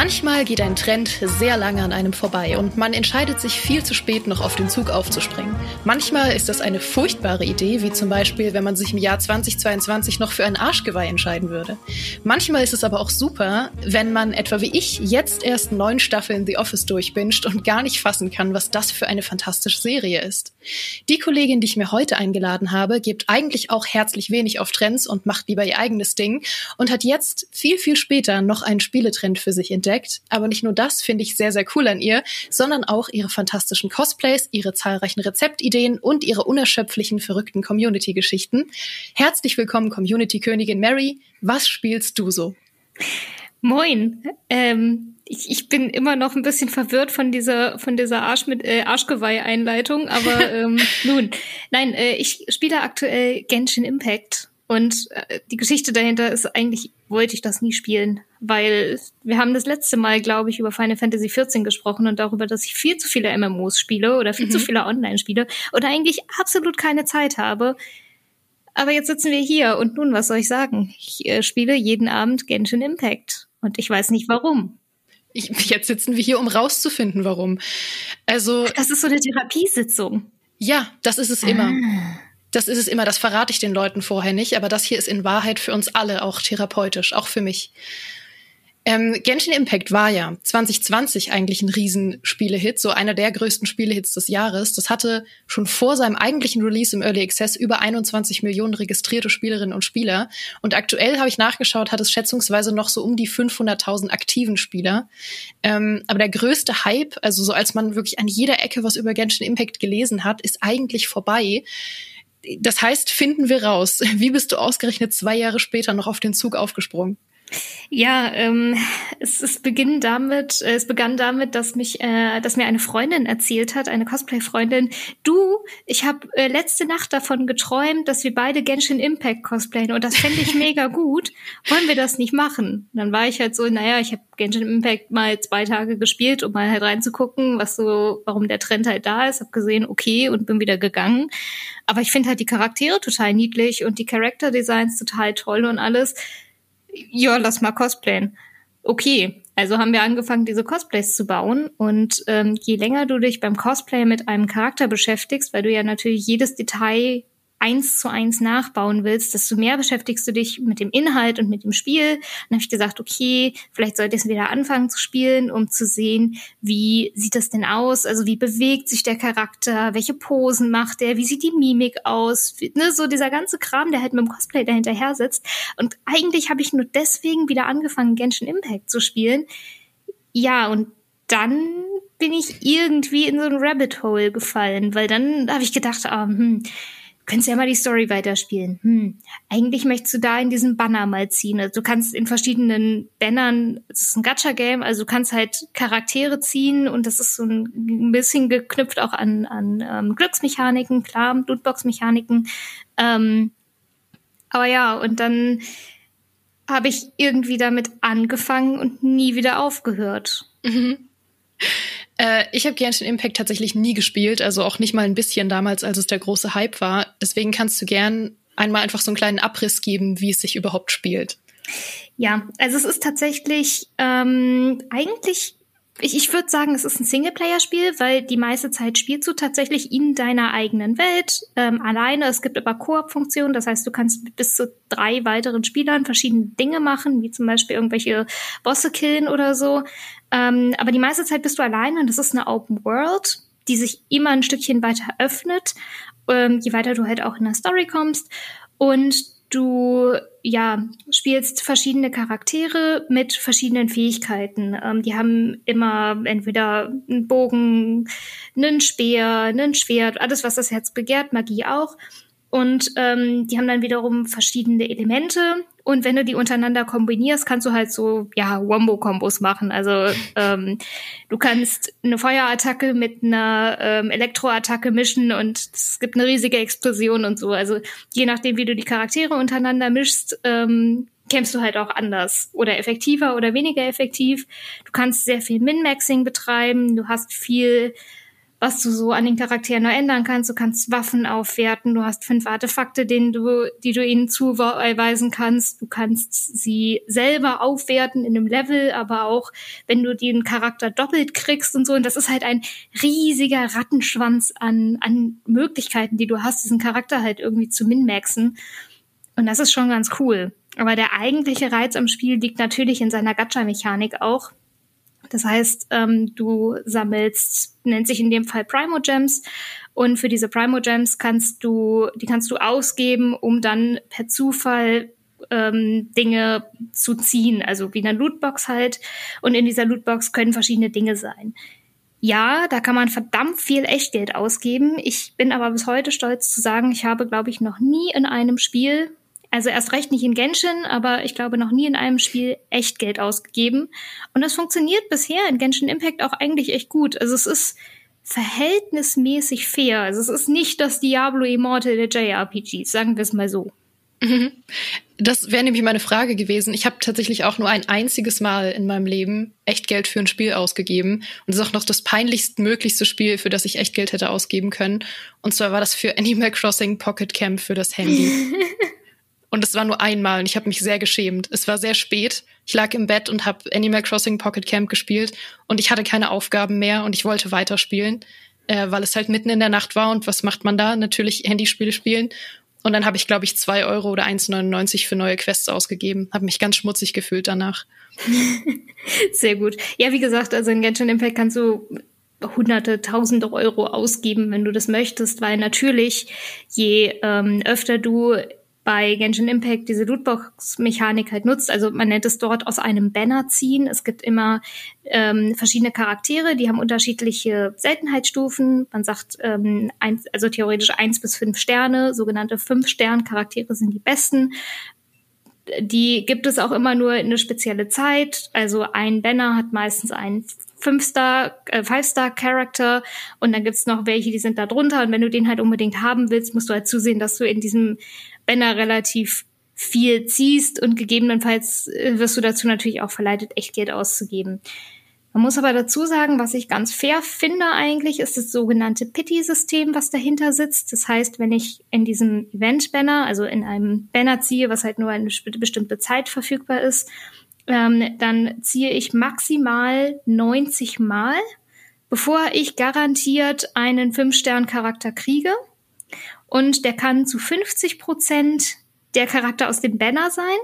Manchmal geht ein Trend sehr lange an einem vorbei und man entscheidet sich viel zu spät noch auf den Zug aufzuspringen. Manchmal ist das eine furchtbare Idee, wie zum Beispiel, wenn man sich im Jahr 2022 noch für ein Arschgeweih entscheiden würde. Manchmal ist es aber auch super, wenn man etwa wie ich jetzt erst neun Staffeln The Office durchbinscht und gar nicht fassen kann, was das für eine fantastische Serie ist. Die Kollegin, die ich mir heute eingeladen habe, gibt eigentlich auch herzlich wenig auf Trends und macht lieber ihr eigenes Ding und hat jetzt viel, viel später noch einen Spieletrend für sich entdeckt. Aber nicht nur das finde ich sehr, sehr cool an ihr, sondern auch ihre fantastischen Cosplays, ihre zahlreichen Rezeptideen und ihre unerschöpflichen, verrückten Community-Geschichten. Herzlich willkommen, Community-Königin Mary. Was spielst du so? Moin. Ähm, ich, ich bin immer noch ein bisschen verwirrt von dieser von dieser Arsch mit äh, Arschgeweih-Einleitung, aber ähm, nun, nein, äh, ich spiele aktuell Genshin Impact und äh, die Geschichte dahinter ist eigentlich, wollte ich das nie spielen, weil wir haben das letzte Mal, glaube ich, über Final Fantasy XIV gesprochen und darüber, dass ich viel zu viele MMOs spiele oder viel mhm. zu viele Online spiele und eigentlich absolut keine Zeit habe. Aber jetzt sitzen wir hier und nun, was soll ich sagen? Ich äh, spiele jeden Abend Genshin Impact und ich weiß nicht warum. Ich, jetzt sitzen wir hier, um rauszufinden, warum. Also. Das ist so eine Therapiesitzung. Ja, das ist es immer. Ah. Das ist es immer, das verrate ich den Leuten vorher nicht, aber das hier ist in Wahrheit für uns alle auch therapeutisch, auch für mich. Ähm, Genshin Impact war ja 2020 eigentlich ein Riesenspielehit, so einer der größten Spielehits des Jahres. Das hatte schon vor seinem eigentlichen Release im Early Access über 21 Millionen registrierte Spielerinnen und Spieler. Und aktuell habe ich nachgeschaut, hat es schätzungsweise noch so um die 500.000 aktiven Spieler. Ähm, aber der größte Hype, also so als man wirklich an jeder Ecke was über Genshin Impact gelesen hat, ist eigentlich vorbei das heißt, finden wir raus. Wie bist du ausgerechnet zwei Jahre später noch auf den Zug aufgesprungen? Ja, ähm, es, es beginnt damit, äh, es begann damit, dass mich, äh, dass mir eine Freundin erzählt hat, eine Cosplay-Freundin, du, ich habe äh, letzte Nacht davon geträumt, dass wir beide Genshin Impact cosplayen und das fände ich mega gut. Wollen wir das nicht machen? Und dann war ich halt so, naja, ich habe Genshin Impact mal zwei Tage gespielt, um mal halt reinzugucken, was so, warum der Trend halt da ist. Hab gesehen, okay, und bin wieder gegangen. Aber ich finde halt die Charaktere total niedlich und die Character Designs total toll und alles ja, lass mal cosplayen. Okay, also haben wir angefangen, diese Cosplays zu bauen. Und ähm, je länger du dich beim Cosplay mit einem Charakter beschäftigst, weil du ja natürlich jedes Detail eins zu eins nachbauen willst, desto mehr beschäftigst du dich mit dem Inhalt und mit dem Spiel. Dann habe ich gesagt, okay, vielleicht sollte ich wieder anfangen zu spielen, um zu sehen, wie sieht das denn aus? Also wie bewegt sich der Charakter? Welche Posen macht er? Wie sieht die Mimik aus? Ne, so dieser ganze Kram, der halt mit dem Cosplay dahinterher sitzt. Und eigentlich habe ich nur deswegen wieder angefangen, Genshin Impact zu spielen. Ja, und dann bin ich irgendwie in so ein Rabbit Hole gefallen, weil dann habe ich gedacht, ah, hm, könntest ja mal die Story weiterspielen. Hm, eigentlich möchtest du da in diesem Banner mal ziehen. Also du kannst in verschiedenen Bannern, es ist ein Gacha-Game, also du kannst halt Charaktere ziehen und das ist so ein bisschen geknüpft auch an, an ähm, Glücksmechaniken, klar, Lootbox-Mechaniken. Ähm, aber ja, und dann habe ich irgendwie damit angefangen und nie wieder aufgehört. Mhm. Äh, ich habe Genshin Impact tatsächlich nie gespielt, also auch nicht mal ein bisschen damals, als es der große Hype war. Deswegen kannst du gern einmal einfach so einen kleinen Abriss geben, wie es sich überhaupt spielt. Ja, also es ist tatsächlich ähm, eigentlich ich, ich würde sagen, es ist ein Singleplayer-Spiel, weil die meiste Zeit spielst du tatsächlich in deiner eigenen Welt ähm, alleine. Es gibt aber Koop-Funktionen, das heißt, du kannst mit bis zu drei weiteren Spielern verschiedene Dinge machen, wie zum Beispiel irgendwelche Bosse killen oder so. Ähm, aber die meiste Zeit bist du alleine und das ist eine Open World, die sich immer ein Stückchen weiter öffnet, ähm, je weiter du halt auch in der Story kommst. Und Du ja spielst verschiedene Charaktere mit verschiedenen Fähigkeiten. Ähm, die haben immer entweder einen Bogen, einen Speer, einen Schwert, alles was das Herz begehrt, Magie auch. Und ähm, die haben dann wiederum verschiedene Elemente. Und wenn du die untereinander kombinierst, kannst du halt so, ja, Wombo-Kombos machen. Also ähm, du kannst eine Feuerattacke mit einer ähm, Elektroattacke mischen und es gibt eine riesige Explosion und so. Also je nachdem, wie du die Charaktere untereinander mischst, ähm, kämpfst du halt auch anders oder effektiver oder weniger effektiv. Du kannst sehr viel Min-Maxing betreiben. Du hast viel was du so an den Charakteren noch ändern kannst. Du kannst Waffen aufwerten, du hast fünf Artefakte, denen du, die du ihnen zuweisen kannst. Du kannst sie selber aufwerten in einem Level, aber auch wenn du den Charakter doppelt kriegst und so. Und das ist halt ein riesiger Rattenschwanz an, an Möglichkeiten, die du hast, diesen Charakter halt irgendwie zu min-maxen. Und das ist schon ganz cool. Aber der eigentliche Reiz am Spiel liegt natürlich in seiner Gacha-Mechanik auch. Das heißt, ähm, du sammelst, nennt sich in dem Fall Primo Gems. Und für diese Primo Gems kannst du, die kannst du ausgeben, um dann per Zufall ähm, Dinge zu ziehen, also wie eine Lootbox halt. Und in dieser Lootbox können verschiedene Dinge sein. Ja, da kann man verdammt viel Echtgeld ausgeben. Ich bin aber bis heute stolz zu sagen, ich habe, glaube ich, noch nie in einem Spiel also erst recht nicht in Genshin, aber ich glaube noch nie in einem Spiel echt Geld ausgegeben. Und das funktioniert bisher in Genshin Impact auch eigentlich echt gut. Also es ist verhältnismäßig fair. Also es ist nicht das Diablo Immortal der JRPGs, sagen wir es mal so. Mhm. Das wäre nämlich meine Frage gewesen. Ich habe tatsächlich auch nur ein einziges Mal in meinem Leben echt Geld für ein Spiel ausgegeben. Und es ist auch noch das peinlichst möglichste Spiel, für das ich echt Geld hätte ausgeben können. Und zwar war das für Animal Crossing Pocket Camp für das Handy. Und es war nur einmal und ich habe mich sehr geschämt. Es war sehr spät. Ich lag im Bett und habe Animal Crossing Pocket Camp gespielt und ich hatte keine Aufgaben mehr und ich wollte weiterspielen, äh, weil es halt mitten in der Nacht war und was macht man da? Natürlich Handyspiele spielen. Und dann habe ich, glaube ich, zwei Euro oder 1,99 für neue Quests ausgegeben. Habe mich ganz schmutzig gefühlt danach. Sehr gut. Ja, wie gesagt, also in Genshin Impact kannst du hunderte, tausende Euro ausgeben, wenn du das möchtest, weil natürlich je ähm, öfter du bei Genshin Impact diese Lootbox-Mechanik halt nutzt. Also man nennt es dort aus einem Banner ziehen. Es gibt immer ähm, verschiedene Charaktere, die haben unterschiedliche Seltenheitsstufen. Man sagt, ähm, eins, also theoretisch eins bis fünf Sterne, sogenannte Fünf-Stern-Charaktere sind die besten. Die gibt es auch immer nur in eine spezielle Zeit. Also ein Banner hat meistens einen Fünf-Star, äh, Five-Star-Character und dann gibt's noch welche, die sind da drunter. Und wenn du den halt unbedingt haben willst, musst du halt zusehen, dass du in diesem Banner relativ viel ziehst und gegebenenfalls äh, wirst du dazu natürlich auch verleitet, echt Geld auszugeben. Man muss aber dazu sagen, was ich ganz fair finde eigentlich, ist das sogenannte Pity-System, was dahinter sitzt. Das heißt, wenn ich in diesem Event-Banner, also in einem Banner ziehe, was halt nur eine bestimmte Zeit verfügbar ist, ähm, dann ziehe ich maximal 90 Mal, bevor ich garantiert einen 5-Stern-Charakter kriege. Und der kann zu 50 Prozent der Charakter aus dem Banner sein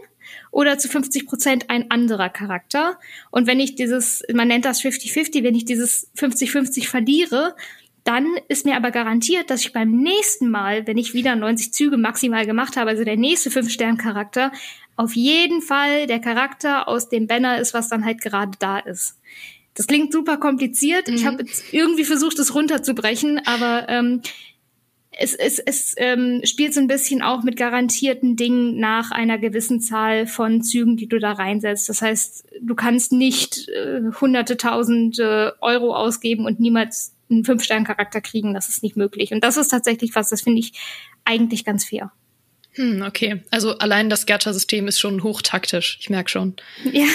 oder zu 50 Prozent ein anderer Charakter. Und wenn ich dieses, man nennt das 50-50, wenn ich dieses 50-50 verliere, dann ist mir aber garantiert, dass ich beim nächsten Mal, wenn ich wieder 90 Züge maximal gemacht habe, also der nächste 5-Stern-Charakter, auf jeden Fall der Charakter aus dem Banner ist, was dann halt gerade da ist. Das klingt super kompliziert. Mhm. Ich habe jetzt irgendwie versucht, es runterzubrechen, aber ähm, es, es, es ähm, spielt so ein bisschen auch mit garantierten Dingen nach einer gewissen Zahl von Zügen, die du da reinsetzt. Das heißt, du kannst nicht äh, hunderte, tausende Euro ausgeben und niemals einen Fünf-Stern-Charakter kriegen. Das ist nicht möglich. Und das ist tatsächlich was, das finde ich eigentlich ganz fair. Hm, okay. Also allein das Gacha-System ist schon hochtaktisch. Ich merke schon. Ja,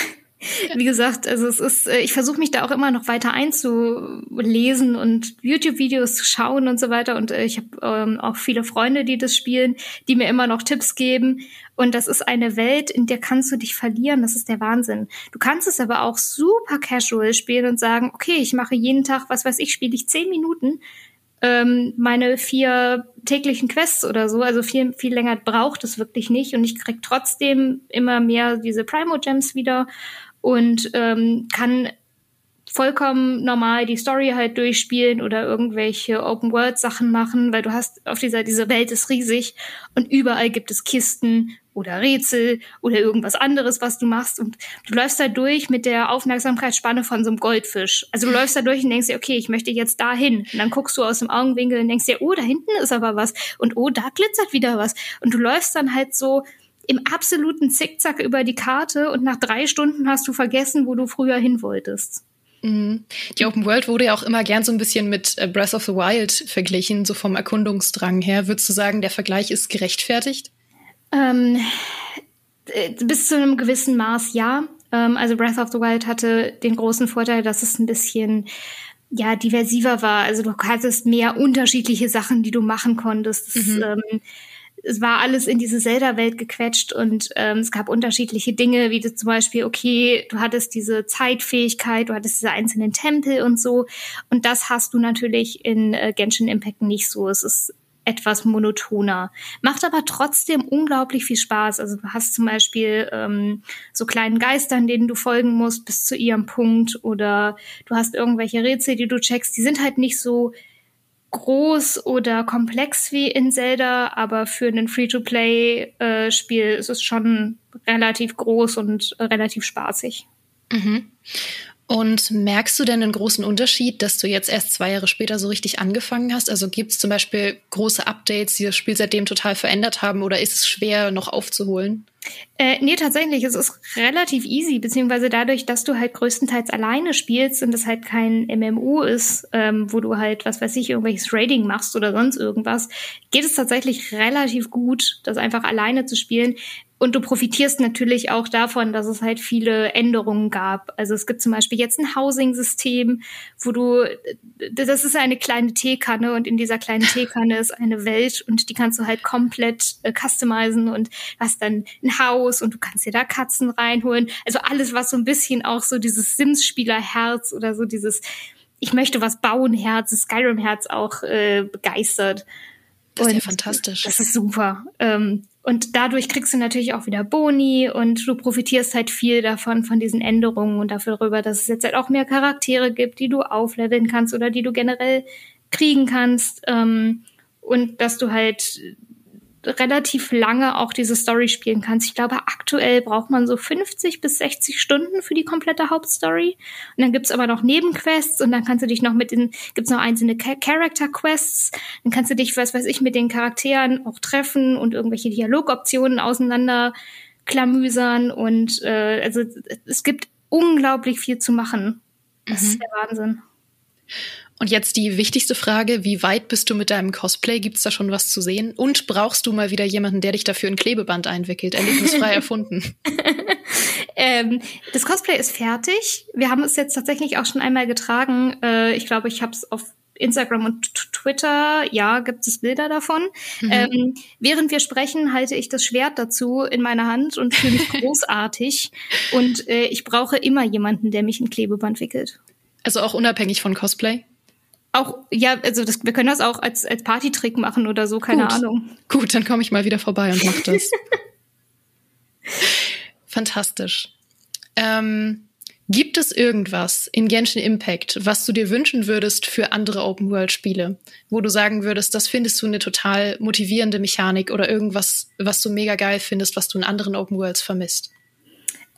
wie gesagt, also es ist, äh, ich versuche mich da auch immer noch weiter einzulesen und YouTube-Videos zu schauen und so weiter. Und äh, ich habe ähm, auch viele Freunde, die das spielen, die mir immer noch Tipps geben. Und das ist eine Welt, in der kannst du dich verlieren. Das ist der Wahnsinn. Du kannst es aber auch super casual spielen und sagen, okay, ich mache jeden Tag, was weiß ich, spiele ich zehn Minuten ähm, meine vier täglichen Quests oder so. Also viel, viel länger braucht es wirklich nicht. Und ich krieg trotzdem immer mehr diese Primo Gems wieder und ähm, kann vollkommen normal die Story halt durchspielen oder irgendwelche Open World Sachen machen, weil du hast auf dieser diese Welt ist riesig und überall gibt es Kisten oder Rätsel oder irgendwas anderes, was du machst und du läufst da durch mit der Aufmerksamkeitsspanne von so einem Goldfisch. Also du läufst da durch und denkst dir, okay, ich möchte jetzt dahin und dann guckst du aus dem Augenwinkel und denkst dir, oh, da hinten ist aber was und oh, da glitzert wieder was und du läufst dann halt so im absoluten Zickzack über die Karte und nach drei Stunden hast du vergessen, wo du früher hin wolltest. Mhm. Die Open World wurde ja auch immer gern so ein bisschen mit äh, Breath of the Wild verglichen, so vom Erkundungsdrang her. Würdest du sagen, der Vergleich ist gerechtfertigt? Ähm, äh, bis zu einem gewissen Maß ja. Ähm, also Breath of the Wild hatte den großen Vorteil, dass es ein bisschen ja diversiver war. Also du hattest mehr unterschiedliche Sachen, die du machen konntest. Das, mhm. ähm, es war alles in diese Zelda-Welt gequetscht und ähm, es gab unterschiedliche Dinge, wie du zum Beispiel, okay, du hattest diese Zeitfähigkeit, du hattest diese einzelnen Tempel und so. Und das hast du natürlich in äh, Genshin Impact nicht so. Es ist etwas monotoner. Macht aber trotzdem unglaublich viel Spaß. Also du hast zum Beispiel ähm, so kleinen Geistern, denen du folgen musst bis zu ihrem Punkt oder du hast irgendwelche Rätsel, die du checkst. Die sind halt nicht so groß oder komplex wie in Zelda, aber für ein Free-to-Play-Spiel äh, ist es schon relativ groß und äh, relativ spaßig. Mhm. Und merkst du denn einen großen Unterschied, dass du jetzt erst zwei Jahre später so richtig angefangen hast? Also gibt es zum Beispiel große Updates, die das Spiel seitdem total verändert haben oder ist es schwer noch aufzuholen? Äh, nee, tatsächlich, es ist relativ easy, beziehungsweise dadurch, dass du halt größtenteils alleine spielst und es halt kein MMO ist, ähm, wo du halt, was weiß ich, irgendwelches Raiding machst oder sonst irgendwas, geht es tatsächlich relativ gut, das einfach alleine zu spielen. Und du profitierst natürlich auch davon, dass es halt viele Änderungen gab. Also es gibt zum Beispiel jetzt ein Housing-System, wo du, das ist eine kleine Teekanne und in dieser kleinen Teekanne ist eine Welt und die kannst du halt komplett äh, customizen und hast dann ein Haus und du kannst dir da Katzen reinholen. Also alles, was so ein bisschen auch so dieses Sims-Spieler-Herz oder so dieses ich möchte was bauen Herz, Skyrim-Herz auch äh, begeistert. Das ist ja fantastisch. Das ist super. Ähm, und dadurch kriegst du natürlich auch wieder Boni und du profitierst halt viel davon, von diesen Änderungen und dafür darüber, dass es jetzt halt auch mehr Charaktere gibt, die du aufleveln kannst oder die du generell kriegen kannst. Ähm, und dass du halt relativ lange auch diese Story spielen kannst. Ich glaube, aktuell braucht man so 50 bis 60 Stunden für die komplette Hauptstory. Und dann gibt's aber noch Nebenquests und dann kannst du dich noch mit den, gibt's noch einzelne Character Quests. Dann kannst du dich, was weiß ich, mit den Charakteren auch treffen und irgendwelche Dialogoptionen auseinander klamüsern. Und äh, also es gibt unglaublich viel zu machen. Das mhm. ist der Wahnsinn. Und jetzt die wichtigste Frage, wie weit bist du mit deinem Cosplay? Gibt's da schon was zu sehen? Und brauchst du mal wieder jemanden, der dich dafür in Klebeband einwickelt? Erlebnisfrei erfunden. ähm, das Cosplay ist fertig. Wir haben es jetzt tatsächlich auch schon einmal getragen. Äh, ich glaube, ich habe es auf Instagram und Twitter, ja, gibt es Bilder davon. Mhm. Ähm, während wir sprechen, halte ich das Schwert dazu in meiner Hand und fühle mich großartig. Und äh, ich brauche immer jemanden, der mich in Klebeband wickelt. Also auch unabhängig von Cosplay? Auch, ja, also das, wir können das auch als, als Partytrick machen oder so, keine Gut. Ahnung. Gut, dann komme ich mal wieder vorbei und mach das. Fantastisch. Ähm, gibt es irgendwas in Genshin Impact, was du dir wünschen würdest für andere Open-World-Spiele? Wo du sagen würdest, das findest du eine total motivierende Mechanik oder irgendwas, was du mega geil findest, was du in anderen Open-Worlds vermisst?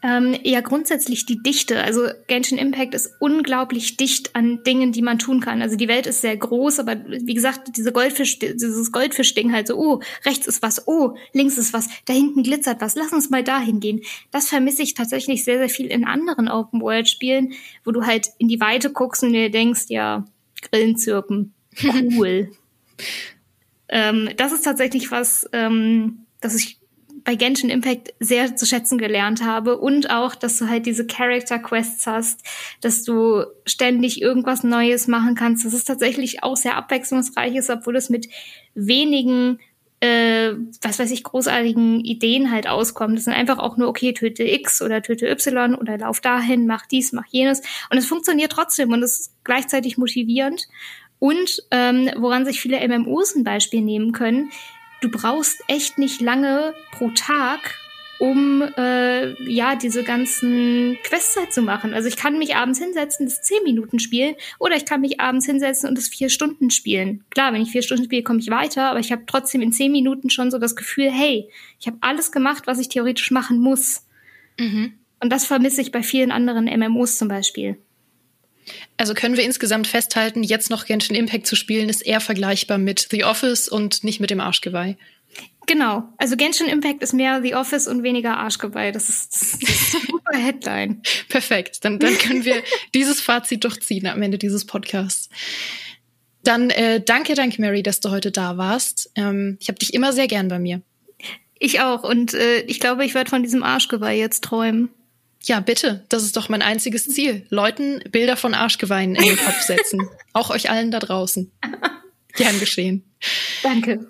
Ähm, ja, grundsätzlich die Dichte. Also Genshin Impact ist unglaublich dicht an Dingen, die man tun kann. Also die Welt ist sehr groß, aber wie gesagt, diese Goldfisch, dieses Goldfisch-Ding halt so, oh, rechts ist was, oh, links ist was, da hinten glitzert was, lass uns mal dahin gehen. Das vermisse ich tatsächlich sehr, sehr viel in anderen Open-World-Spielen, wo du halt in die Weite guckst und dir denkst, ja, Grillen zirpen, cool. ähm, das ist tatsächlich was, ähm, das ich bei Genshin Impact sehr zu schätzen gelernt habe und auch, dass du halt diese Character Quests hast, dass du ständig irgendwas Neues machen kannst, dass es tatsächlich auch sehr abwechslungsreich ist, obwohl es mit wenigen äh, was weiß ich, großartigen Ideen halt auskommt. Das sind einfach auch nur, okay, töte X oder töte Y oder lauf dahin, mach dies, mach jenes. Und es funktioniert trotzdem und es ist gleichzeitig motivierend. Und ähm, woran sich viele MMOs ein Beispiel nehmen können, du brauchst echt nicht lange pro Tag, um äh, ja diese ganzen Quests halt zu machen. Also ich kann mich abends hinsetzen, das zehn Minuten spielen, oder ich kann mich abends hinsetzen und das vier Stunden spielen. Klar, wenn ich vier Stunden spiele, komme ich weiter, aber ich habe trotzdem in zehn Minuten schon so das Gefühl, hey, ich habe alles gemacht, was ich theoretisch machen muss. Mhm. Und das vermisse ich bei vielen anderen MMOs zum Beispiel. Also können wir insgesamt festhalten, jetzt noch Genshin Impact zu spielen, ist eher vergleichbar mit The Office und nicht mit dem Arschgeweih. Genau. Also Genshin Impact ist mehr The Office und weniger Arschgeweih. Das ist, das ist eine super Headline. Perfekt. Dann, dann können wir dieses Fazit durchziehen am Ende dieses Podcasts. Dann äh, danke, danke, Mary, dass du heute da warst. Ähm, ich habe dich immer sehr gern bei mir. Ich auch. Und äh, ich glaube, ich werde von diesem Arschgeweih jetzt träumen. Ja, bitte. Das ist doch mein einziges Ziel. Leuten Bilder von Arschgeweihen in den Kopf setzen. Auch euch allen da draußen. Gern geschehen. Danke.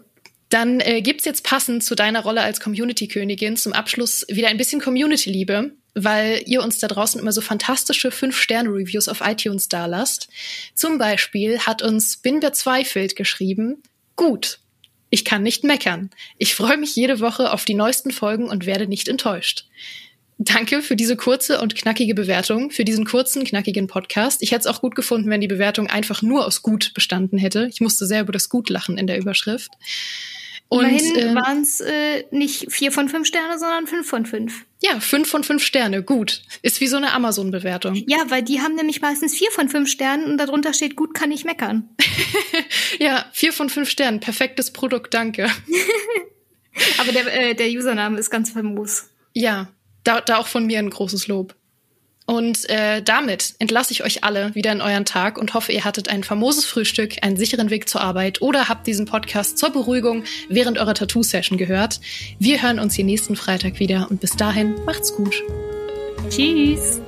Dann äh, gibt's jetzt passend zu deiner Rolle als Community-Königin zum Abschluss wieder ein bisschen Community-Liebe, weil ihr uns da draußen immer so fantastische Fünf-Sterne-Reviews auf iTunes dalasst. Zum Beispiel hat uns Bin Bezweifelt geschrieben, gut, ich kann nicht meckern. Ich freue mich jede Woche auf die neuesten Folgen und werde nicht enttäuscht. Danke für diese kurze und knackige Bewertung, für diesen kurzen, knackigen Podcast. Ich hätte es auch gut gefunden, wenn die Bewertung einfach nur aus gut bestanden hätte. Ich musste sehr über das Gut lachen in der Überschrift. Und Immerhin äh, waren es äh, nicht vier von fünf Sterne, sondern fünf von fünf. Ja, fünf von fünf Sterne, gut. Ist wie so eine Amazon-Bewertung. Ja, weil die haben nämlich meistens vier von fünf Sternen und darunter steht, gut kann ich meckern. ja, vier von fünf Sternen, perfektes Produkt, danke. Aber der, äh, der Username ist ganz famos. Ja, da, da auch von mir ein großes Lob. Und äh, damit entlasse ich euch alle wieder in euren Tag und hoffe, ihr hattet ein famoses Frühstück, einen sicheren Weg zur Arbeit oder habt diesen Podcast zur Beruhigung während eurer Tattoo-Session gehört. Wir hören uns hier nächsten Freitag wieder und bis dahin macht's gut. Tschüss.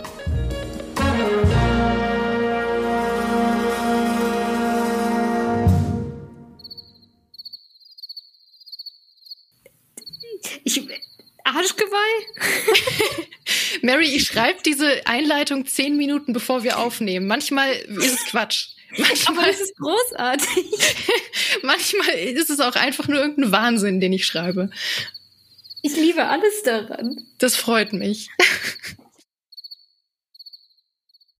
Mary, ich schreibe diese Einleitung zehn Minuten bevor wir aufnehmen. Manchmal ist es Quatsch. Manchmal ist es großartig. manchmal ist es auch einfach nur irgendein Wahnsinn, den ich schreibe. Ich liebe alles daran. Das freut mich.